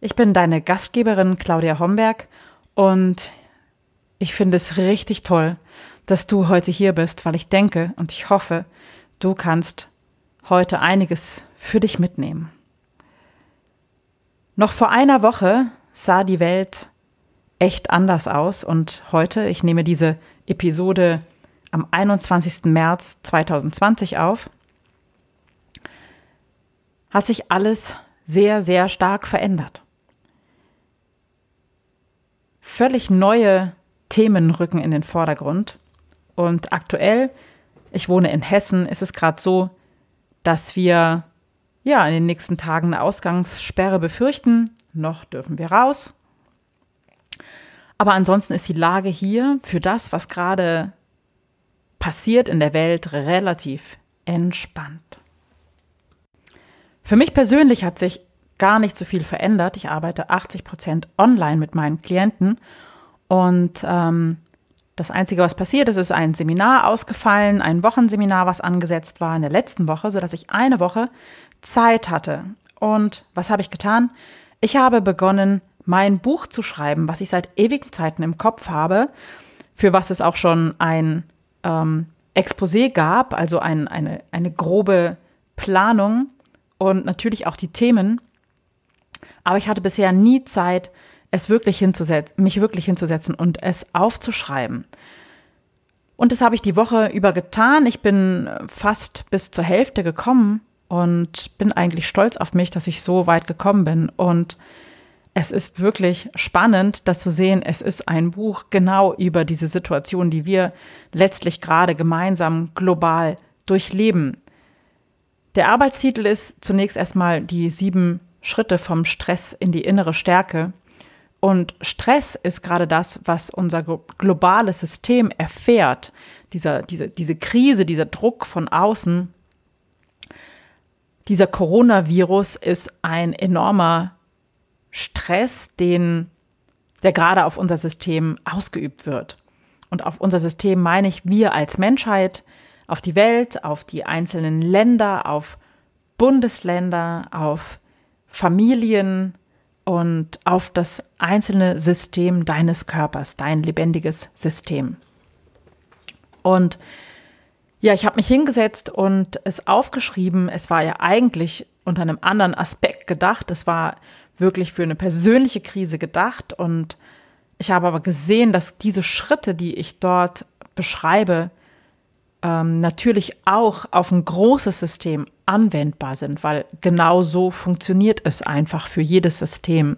Ich bin deine Gastgeberin Claudia Homberg und ich finde es richtig toll, dass du heute hier bist, weil ich denke und ich hoffe, du kannst heute einiges für dich mitnehmen. Noch vor einer Woche sah die Welt echt anders aus und heute, ich nehme diese Episode am 21. März 2020 auf, hat sich alles sehr, sehr stark verändert völlig neue Themen rücken in den Vordergrund. Und aktuell, ich wohne in Hessen, ist es gerade so, dass wir ja in den nächsten Tagen eine Ausgangssperre befürchten. Noch dürfen wir raus. Aber ansonsten ist die Lage hier für das, was gerade passiert in der Welt, relativ entspannt. Für mich persönlich hat sich gar nicht so viel verändert. Ich arbeite 80 Prozent online mit meinen Klienten und ähm, das Einzige, was passiert ist, ist ein Seminar ausgefallen, ein Wochenseminar, was angesetzt war in der letzten Woche, sodass ich eine Woche Zeit hatte. Und was habe ich getan? Ich habe begonnen, mein Buch zu schreiben, was ich seit ewigen Zeiten im Kopf habe, für was es auch schon ein ähm, Exposé gab, also ein, eine, eine grobe Planung und natürlich auch die Themen. Aber ich hatte bisher nie Zeit, es wirklich hinzusetzen, mich wirklich hinzusetzen und es aufzuschreiben. Und das habe ich die Woche über getan. Ich bin fast bis zur Hälfte gekommen und bin eigentlich stolz auf mich, dass ich so weit gekommen bin. Und es ist wirklich spannend, das zu sehen. Es ist ein Buch genau über diese Situation, die wir letztlich gerade gemeinsam global durchleben. Der Arbeitstitel ist zunächst erstmal die sieben Schritte vom Stress in die innere Stärke. Und Stress ist gerade das, was unser globales System erfährt. Dieser, diese, diese Krise, dieser Druck von außen. Dieser Coronavirus ist ein enormer Stress, den, der gerade auf unser System ausgeübt wird. Und auf unser System meine ich wir als Menschheit, auf die Welt, auf die einzelnen Länder, auf Bundesländer, auf Familien und auf das einzelne System deines Körpers, dein lebendiges System. Und ja, ich habe mich hingesetzt und es aufgeschrieben. Es war ja eigentlich unter einem anderen Aspekt gedacht. Es war wirklich für eine persönliche Krise gedacht. Und ich habe aber gesehen, dass diese Schritte, die ich dort beschreibe, ähm, natürlich auch auf ein großes System anwendbar sind, weil genau so funktioniert es einfach für jedes System,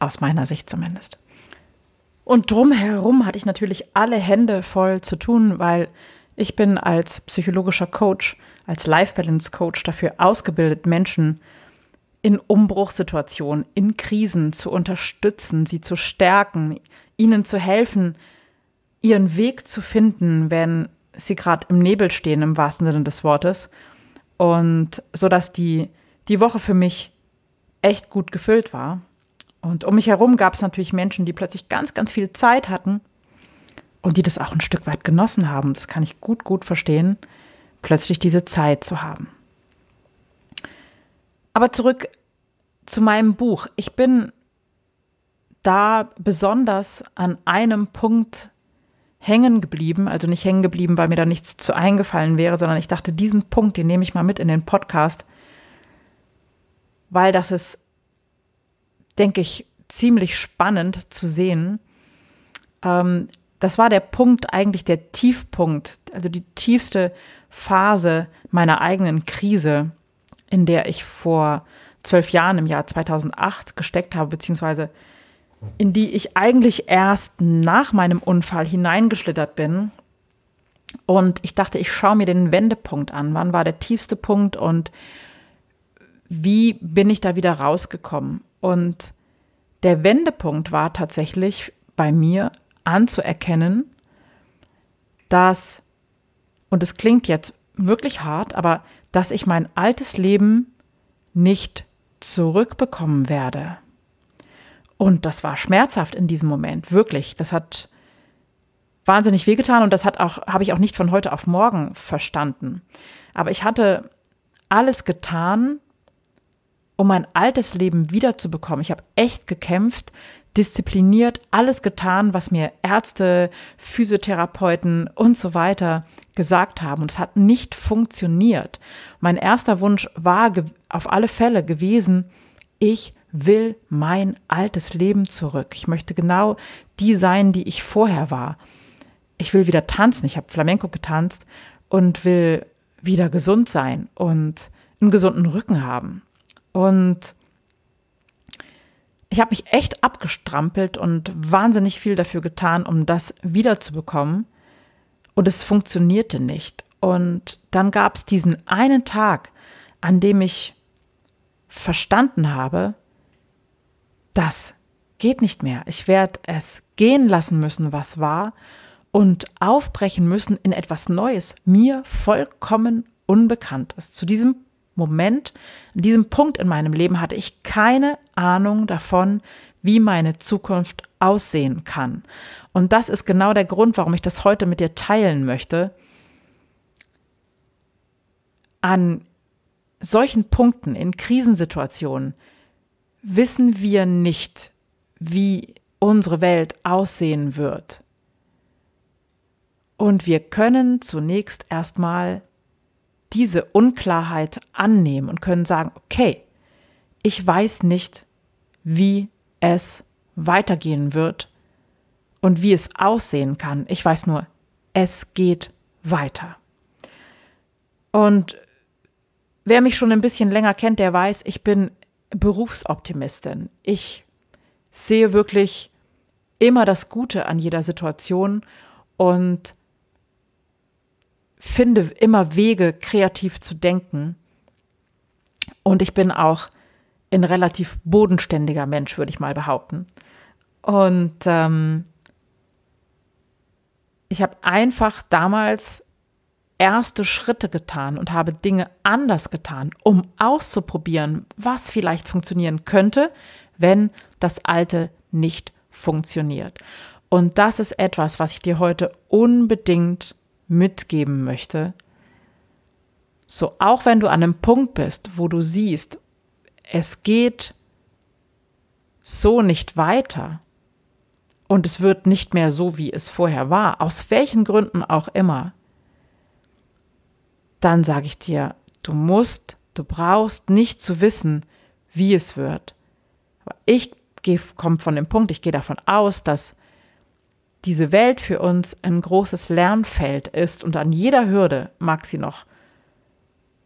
aus meiner Sicht zumindest. Und drumherum hatte ich natürlich alle Hände voll zu tun, weil ich bin als psychologischer Coach, als Life Balance Coach dafür ausgebildet, Menschen in Umbruchssituationen, in Krisen zu unterstützen, sie zu stärken, ihnen zu helfen, ihren Weg zu finden, wenn sie gerade im Nebel stehen, im wahrsten Sinne des Wortes. Und so dass die, die Woche für mich echt gut gefüllt war. Und um mich herum gab es natürlich Menschen, die plötzlich ganz, ganz viel Zeit hatten und die das auch ein Stück weit genossen haben. Das kann ich gut, gut verstehen, plötzlich diese Zeit zu haben. Aber zurück zu meinem Buch. Ich bin da besonders an einem Punkt hängen geblieben, also nicht hängen geblieben, weil mir da nichts zu eingefallen wäre, sondern ich dachte, diesen Punkt, den nehme ich mal mit in den Podcast, weil das ist, denke ich, ziemlich spannend zu sehen. Ähm, das war der Punkt, eigentlich der Tiefpunkt, also die tiefste Phase meiner eigenen Krise, in der ich vor zwölf Jahren im Jahr 2008 gesteckt habe, beziehungsweise in die ich eigentlich erst nach meinem Unfall hineingeschlittert bin. Und ich dachte, ich schaue mir den Wendepunkt an. Wann war der tiefste Punkt und wie bin ich da wieder rausgekommen? Und der Wendepunkt war tatsächlich bei mir anzuerkennen, dass, und es klingt jetzt wirklich hart, aber dass ich mein altes Leben nicht zurückbekommen werde. Und das war schmerzhaft in diesem Moment, wirklich. Das hat wahnsinnig wehgetan und das hat auch, habe ich auch nicht von heute auf morgen verstanden. Aber ich hatte alles getan, um mein altes Leben wiederzubekommen. Ich habe echt gekämpft, diszipliniert, alles getan, was mir Ärzte, Physiotherapeuten und so weiter gesagt haben. Und es hat nicht funktioniert. Mein erster Wunsch war auf alle Fälle gewesen, ich will mein altes Leben zurück. Ich möchte genau die sein, die ich vorher war. Ich will wieder tanzen. Ich habe Flamenco getanzt und will wieder gesund sein und einen gesunden Rücken haben. Und ich habe mich echt abgestrampelt und wahnsinnig viel dafür getan, um das wiederzubekommen. Und es funktionierte nicht. Und dann gab es diesen einen Tag, an dem ich verstanden habe, das geht nicht mehr. Ich werde es gehen lassen müssen, was war, und aufbrechen müssen in etwas Neues, mir vollkommen Unbekanntes. Zu diesem Moment, an diesem Punkt in meinem Leben hatte ich keine Ahnung davon, wie meine Zukunft aussehen kann. Und das ist genau der Grund, warum ich das heute mit dir teilen möchte. An solchen Punkten, in Krisensituationen, wissen wir nicht, wie unsere Welt aussehen wird. Und wir können zunächst erstmal diese Unklarheit annehmen und können sagen, okay, ich weiß nicht, wie es weitergehen wird und wie es aussehen kann. Ich weiß nur, es geht weiter. Und wer mich schon ein bisschen länger kennt, der weiß, ich bin Berufsoptimistin. Ich sehe wirklich immer das Gute an jeder Situation und finde immer Wege, kreativ zu denken. Und ich bin auch ein relativ bodenständiger Mensch, würde ich mal behaupten. Und ähm, ich habe einfach damals erste Schritte getan und habe Dinge anders getan, um auszuprobieren, was vielleicht funktionieren könnte, wenn das Alte nicht funktioniert. Und das ist etwas, was ich dir heute unbedingt mitgeben möchte. So, auch wenn du an einem Punkt bist, wo du siehst, es geht so nicht weiter und es wird nicht mehr so, wie es vorher war, aus welchen Gründen auch immer, dann sage ich dir, du musst, du brauchst nicht zu wissen, wie es wird. Aber ich komme von dem Punkt, ich gehe davon aus, dass diese Welt für uns ein großes Lernfeld ist und an jeder Hürde mag sie noch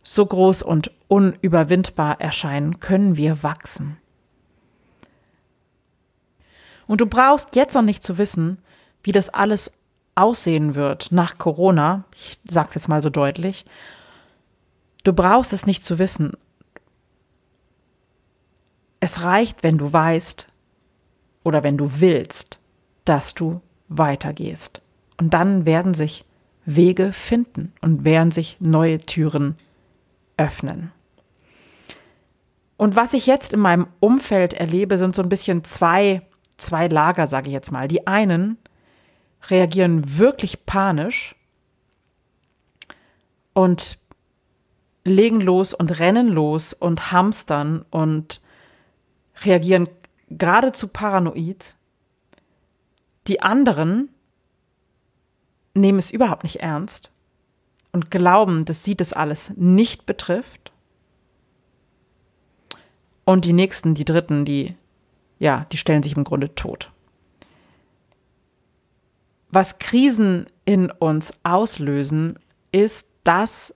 so groß und unüberwindbar erscheinen, können wir wachsen. Und du brauchst jetzt noch nicht zu wissen, wie das alles aussehen wird nach Corona. Ich sage es jetzt mal so deutlich. Du brauchst es nicht zu wissen. Es reicht, wenn du weißt oder wenn du willst, dass du weitergehst. Und dann werden sich Wege finden und werden sich neue Türen öffnen. Und was ich jetzt in meinem Umfeld erlebe, sind so ein bisschen zwei, zwei Lager, sage ich jetzt mal. Die einen reagieren wirklich panisch und legen los und rennen los und hamstern und reagieren geradezu paranoid die anderen nehmen es überhaupt nicht ernst und glauben, dass sie das alles nicht betrifft. Und die nächsten, die dritten, die, ja, die stellen sich im Grunde tot. Was Krisen in uns auslösen, ist das,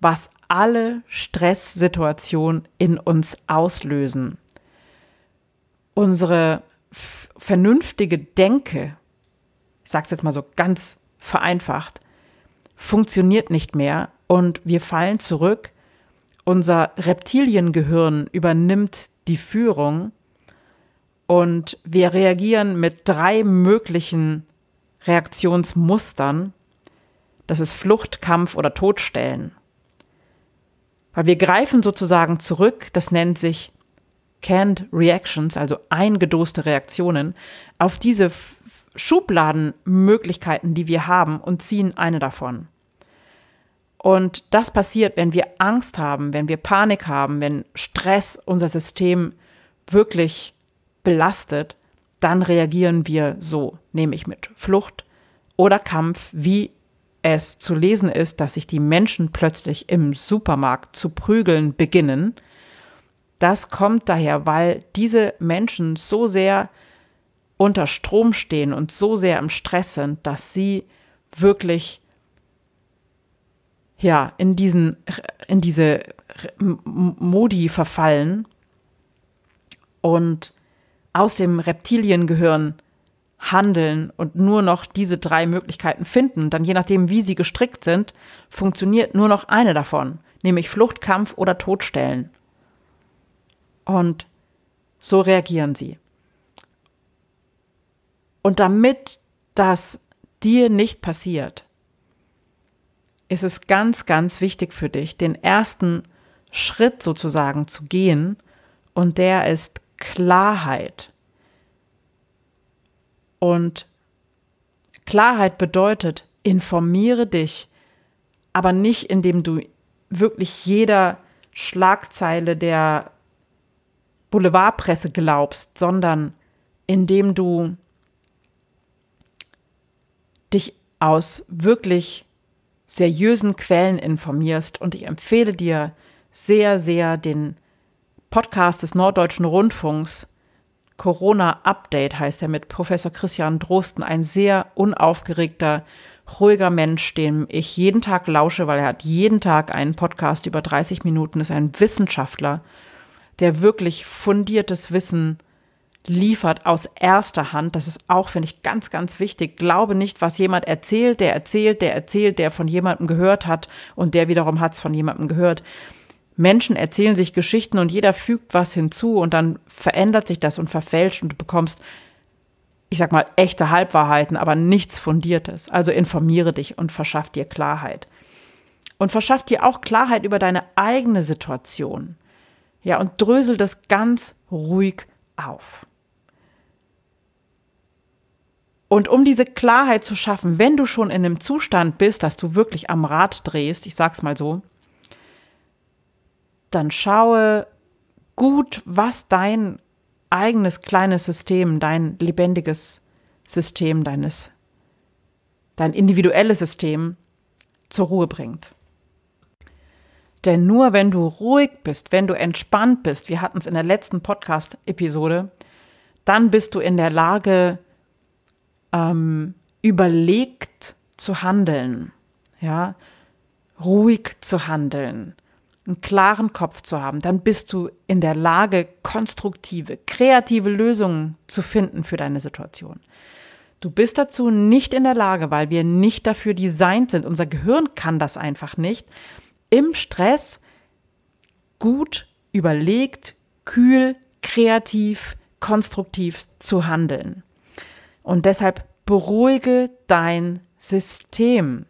was alle Stresssituationen in uns auslösen. Unsere vernünftige Denke, ich sage es jetzt mal so ganz vereinfacht, funktioniert nicht mehr und wir fallen zurück. Unser Reptiliengehirn übernimmt die Führung Und wir reagieren mit drei möglichen Reaktionsmustern. Das ist Flucht, Kampf oder Todstellen. Weil wir greifen sozusagen zurück, das nennt sich Canned Reactions, also eingedoste Reaktionen, auf diese Schubladenmöglichkeiten, die wir haben und ziehen eine davon. Und das passiert, wenn wir Angst haben, wenn wir Panik haben, wenn Stress unser System wirklich belastet, dann reagieren wir so, nämlich mit Flucht oder Kampf, wie es zu lesen ist, dass sich die Menschen plötzlich im Supermarkt zu prügeln beginnen. Das kommt daher, weil diese Menschen so sehr unter Strom stehen und so sehr im Stress sind, dass sie wirklich ja, in diesen, in diese Modi verfallen und aus dem Reptiliengehirn handeln und nur noch diese drei Möglichkeiten finden, dann je nachdem, wie sie gestrickt sind, funktioniert nur noch eine davon, nämlich Flucht, Kampf oder Todstellen. Und so reagieren sie. Und damit das dir nicht passiert, ist es ganz, ganz wichtig für dich, den ersten Schritt sozusagen zu gehen. Und der ist Klarheit. Und Klarheit bedeutet, informiere dich, aber nicht indem du wirklich jeder Schlagzeile der Boulevardpresse glaubst, sondern indem du dich aus wirklich seriösen Quellen informierst. Und ich empfehle dir sehr, sehr den Podcast des Norddeutschen Rundfunks. Corona Update heißt er mit Professor Christian Drosten, ein sehr unaufgeregter, ruhiger Mensch, dem ich jeden Tag lausche, weil er hat jeden Tag einen Podcast über 30 Minuten, ist ein Wissenschaftler, der wirklich fundiertes Wissen liefert aus erster Hand. Das ist auch, finde ich, ganz, ganz wichtig. Glaube nicht, was jemand erzählt, der erzählt, der erzählt, der von jemandem gehört hat und der wiederum hat es von jemandem gehört. Menschen erzählen sich Geschichten und jeder fügt was hinzu und dann verändert sich das und verfälscht und du bekommst, ich sag mal, echte Halbwahrheiten, aber nichts Fundiertes. Also informiere dich und verschaff dir Klarheit. Und verschaff dir auch Klarheit über deine eigene Situation. Ja, und drösel das ganz ruhig auf. Und um diese Klarheit zu schaffen, wenn du schon in einem Zustand bist, dass du wirklich am Rad drehst, ich sag's mal so, dann schaue gut, was dein eigenes kleines System, dein lebendiges System, deines, dein individuelles System zur Ruhe bringt. Denn nur wenn du ruhig bist, wenn du entspannt bist, wir hatten es in der letzten Podcast-Episode, dann bist du in der Lage, ähm, überlegt zu handeln, ja, ruhig zu handeln, einen klaren Kopf zu haben, dann bist du in der Lage, konstruktive, kreative Lösungen zu finden für deine Situation. Du bist dazu nicht in der Lage, weil wir nicht dafür designt sind. Unser Gehirn kann das einfach nicht. Im Stress gut überlegt, kühl, kreativ, konstruktiv zu handeln. Und deshalb beruhige dein System.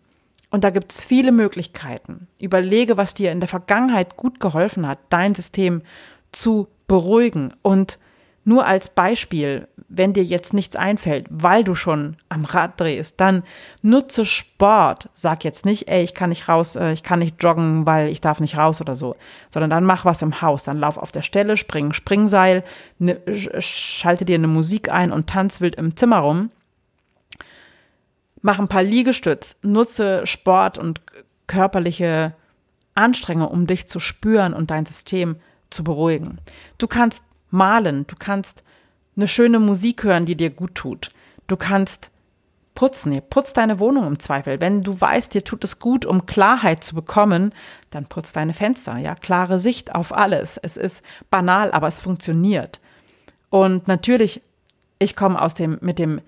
Und da gibt es viele Möglichkeiten. Überlege, was dir in der Vergangenheit gut geholfen hat, dein System zu beruhigen. Und nur als Beispiel, wenn dir jetzt nichts einfällt, weil du schon am Rad drehst, dann nutze Sport. Sag jetzt nicht, ey, ich kann nicht raus, äh, ich kann nicht joggen, weil ich darf nicht raus oder so, sondern dann mach was im Haus. Dann lauf auf der Stelle, spring Springseil, ne, schalte dir eine Musik ein und tanz wild im Zimmer rum. Mach ein paar Liegestütz, nutze Sport und körperliche Anstrengung, um dich zu spüren und dein System zu beruhigen. Du kannst malen, du kannst eine schöne Musik hören, die dir gut tut. Du kannst putzen, putz deine Wohnung im Zweifel. Wenn du weißt, dir tut es gut, um Klarheit zu bekommen, dann putz deine Fenster, ja, klare Sicht auf alles. Es ist banal, aber es funktioniert. Und natürlich, ich komme aus dem, mit dem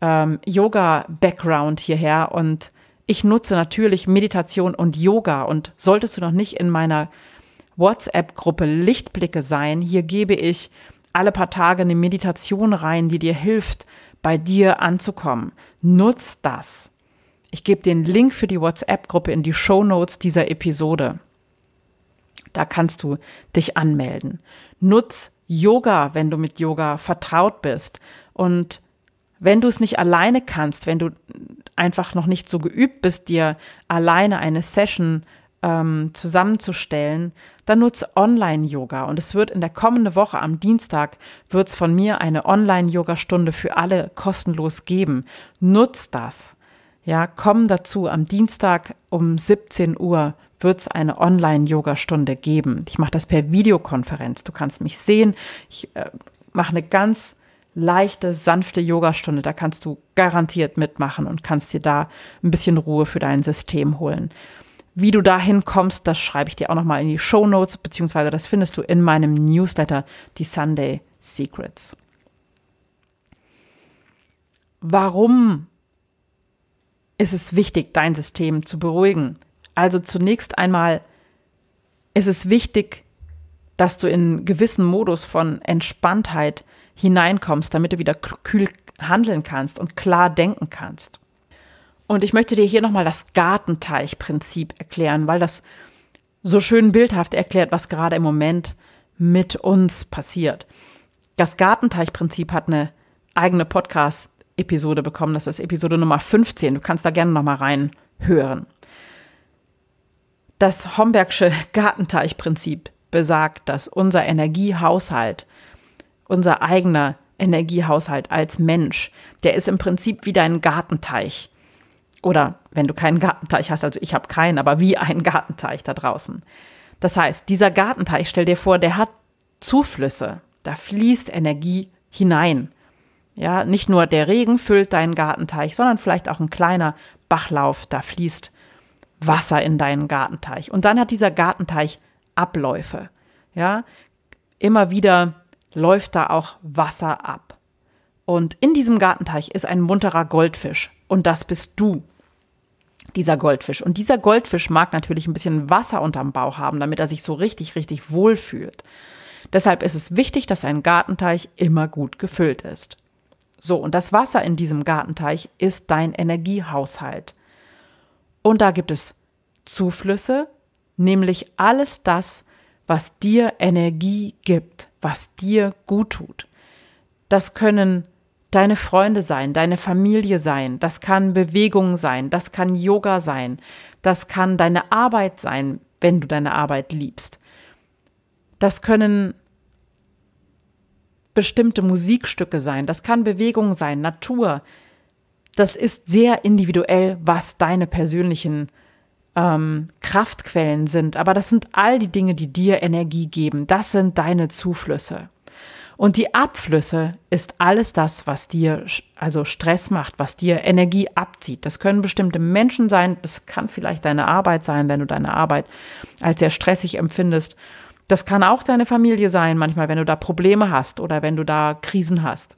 ähm, Yoga-Background hierher und ich nutze natürlich Meditation und Yoga und solltest du noch nicht in meiner WhatsApp-Gruppe Lichtblicke sein. Hier gebe ich alle paar Tage eine Meditation rein, die dir hilft, bei dir anzukommen. Nutz das. Ich gebe den Link für die WhatsApp-Gruppe in die Show Notes dieser Episode. Da kannst du dich anmelden. Nutz Yoga, wenn du mit Yoga vertraut bist. Und wenn du es nicht alleine kannst, wenn du einfach noch nicht so geübt bist, dir alleine eine Session ähm, zusammenzustellen, dann nutze Online-Yoga. Und es wird in der kommenden Woche am Dienstag, wird es von mir eine Online-Yoga-Stunde für alle kostenlos geben. Nutz das. Ja, komm dazu. Am Dienstag um 17 Uhr wird es eine Online-Yoga-Stunde geben. Ich mache das per Videokonferenz. Du kannst mich sehen. Ich äh, mache eine ganz leichte, sanfte Yogastunde. Da kannst du garantiert mitmachen und kannst dir da ein bisschen Ruhe für dein System holen. Wie du dahin kommst, das schreibe ich dir auch nochmal in die Show Notes, beziehungsweise das findest du in meinem Newsletter, die Sunday Secrets. Warum ist es wichtig, dein System zu beruhigen? Also zunächst einmal ist es wichtig, dass du in gewissen Modus von Entspanntheit hineinkommst, damit du wieder kühl handeln kannst und klar denken kannst. Und ich möchte dir hier nochmal das Gartenteichprinzip erklären, weil das so schön bildhaft erklärt, was gerade im Moment mit uns passiert. Das Gartenteichprinzip hat eine eigene Podcast-Episode bekommen. Das ist Episode Nummer 15. Du kannst da gerne nochmal reinhören. Das Hombergsche Gartenteichprinzip besagt, dass unser Energiehaushalt unser eigener Energiehaushalt als Mensch, der ist im Prinzip wie dein Gartenteich. Oder wenn du keinen Gartenteich hast, also ich habe keinen, aber wie ein Gartenteich da draußen. Das heißt, dieser Gartenteich, stell dir vor, der hat Zuflüsse. Da fließt Energie hinein. Ja, nicht nur der Regen füllt deinen Gartenteich, sondern vielleicht auch ein kleiner Bachlauf, da fließt Wasser in deinen Gartenteich. Und dann hat dieser Gartenteich Abläufe. Ja, immer wieder läuft da auch Wasser ab. Und in diesem Gartenteich ist ein munterer Goldfisch. Und das bist du, dieser Goldfisch. Und dieser Goldfisch mag natürlich ein bisschen Wasser unterm Bauch haben, damit er sich so richtig, richtig wohl fühlt. Deshalb ist es wichtig, dass ein Gartenteich immer gut gefüllt ist. So, und das Wasser in diesem Gartenteich ist dein Energiehaushalt. Und da gibt es Zuflüsse, nämlich alles das, was dir Energie gibt was dir gut tut. Das können deine Freunde sein, deine Familie sein, das kann Bewegung sein, das kann Yoga sein, das kann deine Arbeit sein, wenn du deine Arbeit liebst. Das können bestimmte Musikstücke sein, das kann Bewegung sein, Natur. Das ist sehr individuell, was deine persönlichen ähm, Kraftquellen sind, aber das sind all die Dinge, die dir Energie geben. Das sind deine Zuflüsse. Und die Abflüsse ist alles das, was dir also Stress macht, was dir Energie abzieht. Das können bestimmte Menschen sein, das kann vielleicht deine Arbeit sein, wenn du deine Arbeit als sehr stressig empfindest. Das kann auch deine Familie sein, manchmal, wenn du da Probleme hast oder wenn du da Krisen hast.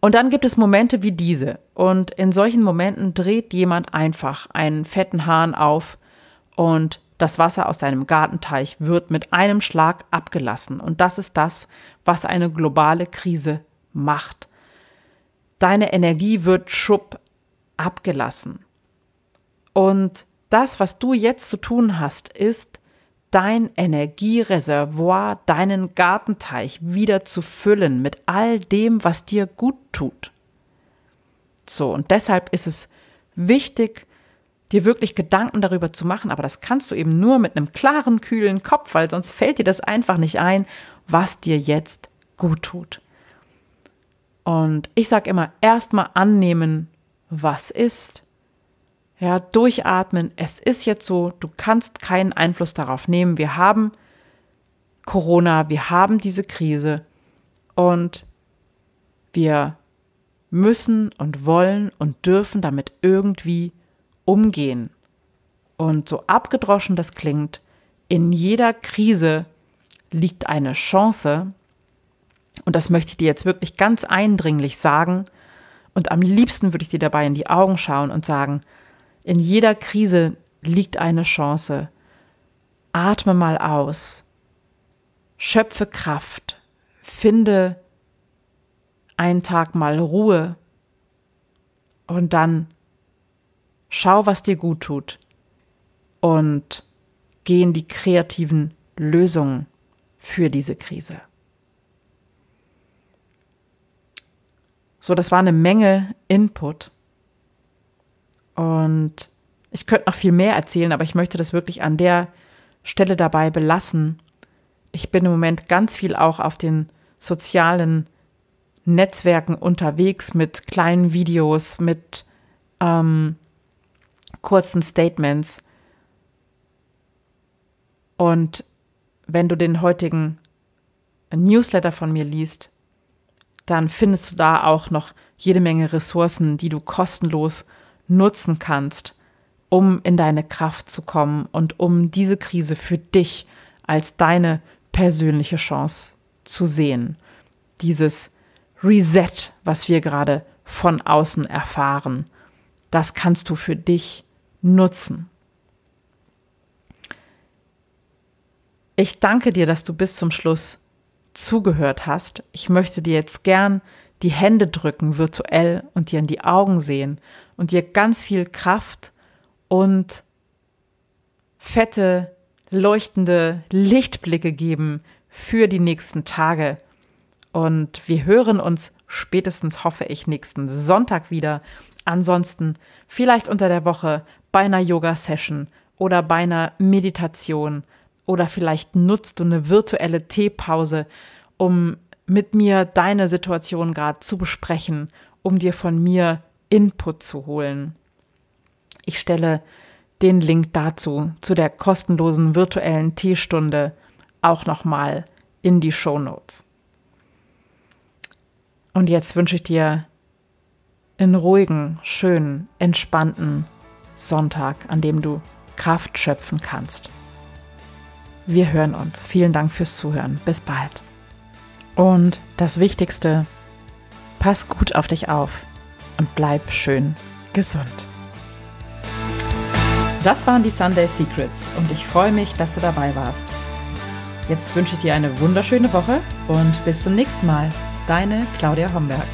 Und dann gibt es Momente wie diese. Und in solchen Momenten dreht jemand einfach einen fetten Hahn auf und das Wasser aus deinem Gartenteich wird mit einem Schlag abgelassen. Und das ist das, was eine globale Krise macht. Deine Energie wird schupp abgelassen. Und das, was du jetzt zu tun hast, ist, dein Energiereservoir, deinen Gartenteich wieder zu füllen mit all dem, was dir gut tut. So, und deshalb ist es wichtig, dir wirklich Gedanken darüber zu machen, aber das kannst du eben nur mit einem klaren, kühlen Kopf, weil sonst fällt dir das einfach nicht ein, was dir jetzt gut tut. Und ich sage immer, erstmal annehmen, was ist, ja, durchatmen. Es ist jetzt so, du kannst keinen Einfluss darauf nehmen. Wir haben Corona, wir haben diese Krise und wir müssen und wollen und dürfen damit irgendwie umgehen. Und so abgedroschen das klingt, in jeder Krise liegt eine Chance. Und das möchte ich dir jetzt wirklich ganz eindringlich sagen. Und am liebsten würde ich dir dabei in die Augen schauen und sagen, in jeder Krise liegt eine Chance. Atme mal aus. Schöpfe Kraft. finde einen Tag mal Ruhe und dann schau, was dir gut tut und geh in die kreativen Lösungen für diese Krise. So, das war eine Menge Input. Und ich könnte noch viel mehr erzählen, aber ich möchte das wirklich an der Stelle dabei belassen. Ich bin im Moment ganz viel auch auf den sozialen Netzwerken unterwegs mit kleinen Videos, mit ähm, kurzen Statements. Und wenn du den heutigen Newsletter von mir liest, dann findest du da auch noch jede Menge Ressourcen, die du kostenlos nutzen kannst, um in deine Kraft zu kommen und um diese Krise für dich als deine persönliche Chance zu sehen. Dieses Reset, was wir gerade von außen erfahren, das kannst du für dich nutzen. Ich danke dir, dass du bis zum Schluss zugehört hast. Ich möchte dir jetzt gern die Hände drücken, virtuell, und dir in die Augen sehen und dir ganz viel Kraft und fette, leuchtende Lichtblicke geben für die nächsten Tage. Und wir hören uns spätestens, hoffe ich, nächsten Sonntag wieder. Ansonsten vielleicht unter der Woche bei einer Yoga-Session oder bei einer Meditation oder vielleicht nutzt du eine virtuelle Teepause, um mit mir deine Situation gerade zu besprechen, um dir von mir Input zu holen. Ich stelle den Link dazu, zu der kostenlosen virtuellen Teestunde, auch nochmal in die Show Notes. Und jetzt wünsche ich dir einen ruhigen, schönen, entspannten Sonntag, an dem du Kraft schöpfen kannst. Wir hören uns. Vielen Dank fürs Zuhören. Bis bald. Und das Wichtigste, pass gut auf dich auf und bleib schön gesund. Das waren die Sunday Secrets und ich freue mich, dass du dabei warst. Jetzt wünsche ich dir eine wunderschöne Woche und bis zum nächsten Mal. Deine Claudia Homberg.